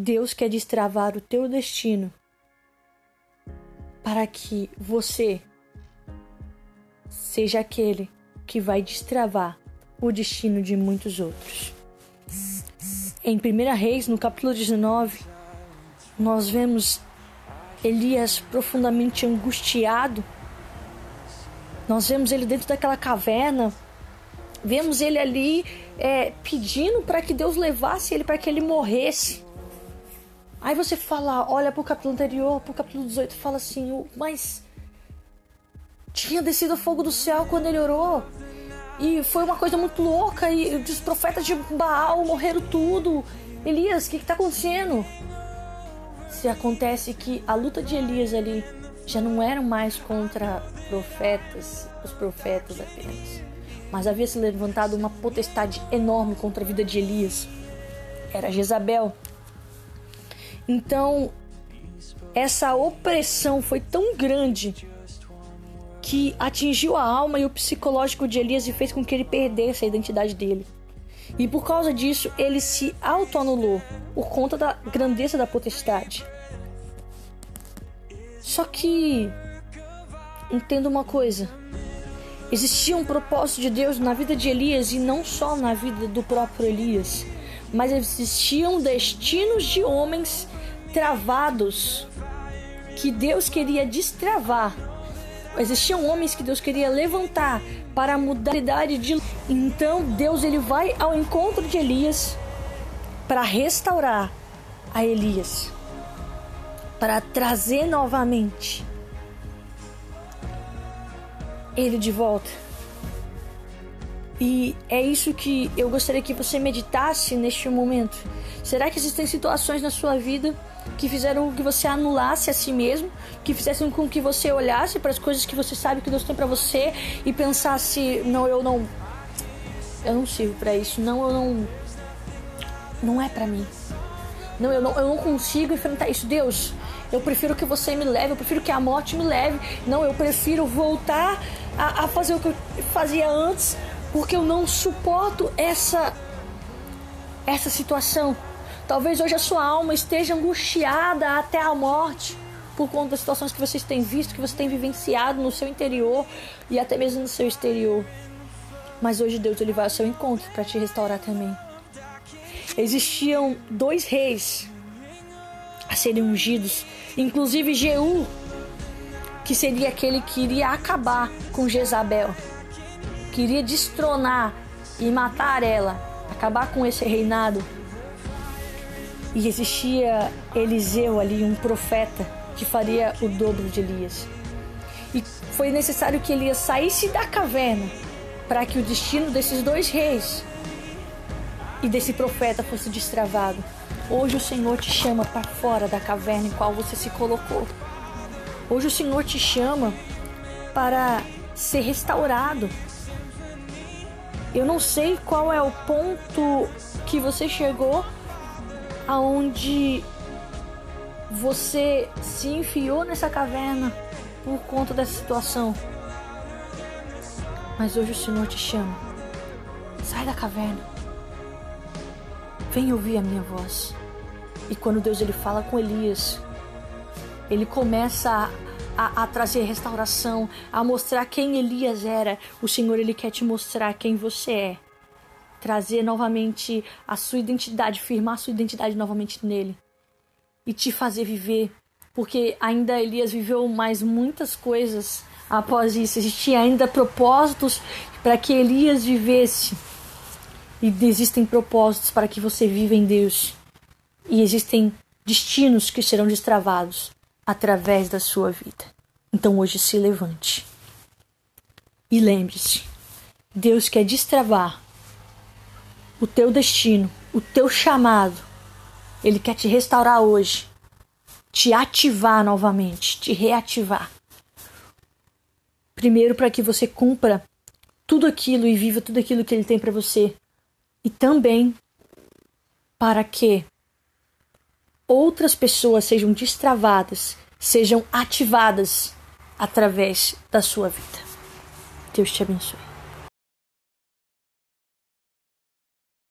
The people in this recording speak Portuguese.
Deus quer destravar o teu destino para que você seja aquele que vai destravar o destino de muitos outros. Em 1 Reis, no capítulo 19, nós vemos Elias profundamente angustiado. Nós vemos ele dentro daquela caverna, vemos ele ali é, pedindo para que Deus levasse ele para que ele morresse. Aí você fala, olha pro capítulo anterior, pro capítulo 18, fala assim, mas tinha descido fogo do céu quando ele orou. E foi uma coisa muito louca. E os profetas de Baal morreram tudo. Elias, o que, está acontecendo? Se acontece que a luta de Elias ali já não era mais contra profetas, os profetas apenas. Mas havia se levantado uma potestade enorme contra a vida de Elias. Era Jezabel. Então, essa opressão foi tão grande que atingiu a alma e o psicológico de Elias e fez com que ele perdesse a identidade dele. E por causa disso, ele se autoanulou por conta da grandeza da potestade. Só que entenda uma coisa: existia um propósito de Deus na vida de Elias e não só na vida do próprio Elias, mas existiam destinos de homens travados que Deus queria destravar. Existiam homens que Deus queria levantar para mudar a idade de então Deus ele vai ao encontro de Elias para restaurar a Elias para trazer novamente ele de volta e é isso que eu gostaria que você meditasse neste momento. Será que existem situações na sua vida que fizeram que você anulasse a si mesmo, que fizessem com que você olhasse para as coisas que você sabe que Deus tem para você e pensasse: não, eu não, eu não sirvo para isso, não, eu não, não é para mim, não eu, não, eu não consigo enfrentar isso, Deus. Eu prefiro que você me leve, eu prefiro que a morte me leve. Não, eu prefiro voltar a, a fazer o que eu fazia antes, porque eu não suporto essa essa situação. Talvez hoje a sua alma esteja angustiada até a morte por conta das situações que vocês têm visto, que você tem vivenciado no seu interior e até mesmo no seu exterior. Mas hoje Deus ele vai ao seu encontro para te restaurar também. Existiam dois reis a serem ungidos, inclusive Jeú, que seria aquele que iria acabar com Jezabel, queria destronar e matar ela, acabar com esse reinado. E existia Eliseu ali, um profeta, que faria o dobro de Elias. E foi necessário que Elias saísse da caverna para que o destino desses dois reis e desse profeta fosse destravado. Hoje o Senhor te chama para fora da caverna em qual você se colocou. Hoje o Senhor te chama para ser restaurado. Eu não sei qual é o ponto que você chegou aonde você se enfiou nessa caverna por conta dessa situação. Mas hoje o Senhor te chama. Sai da caverna. Vem ouvir a minha voz. E quando Deus ele fala com Elias, ele começa a, a, trazer restauração, a mostrar quem Elias era. O Senhor ele quer te mostrar quem você é trazer novamente a sua identidade, firmar a sua identidade novamente nele e te fazer viver, porque ainda Elias viveu mais muitas coisas após isso. Existia ainda propósitos para que Elias vivesse. E existem propósitos para que você viva em Deus. E existem destinos que serão destravados através da sua vida. Então hoje se levante. E lembre-se, Deus quer destravar o teu destino, o teu chamado. Ele quer te restaurar hoje, te ativar novamente, te reativar. Primeiro, para que você cumpra tudo aquilo e viva tudo aquilo que ele tem para você. E também para que outras pessoas sejam destravadas, sejam ativadas através da sua vida. Deus te abençoe.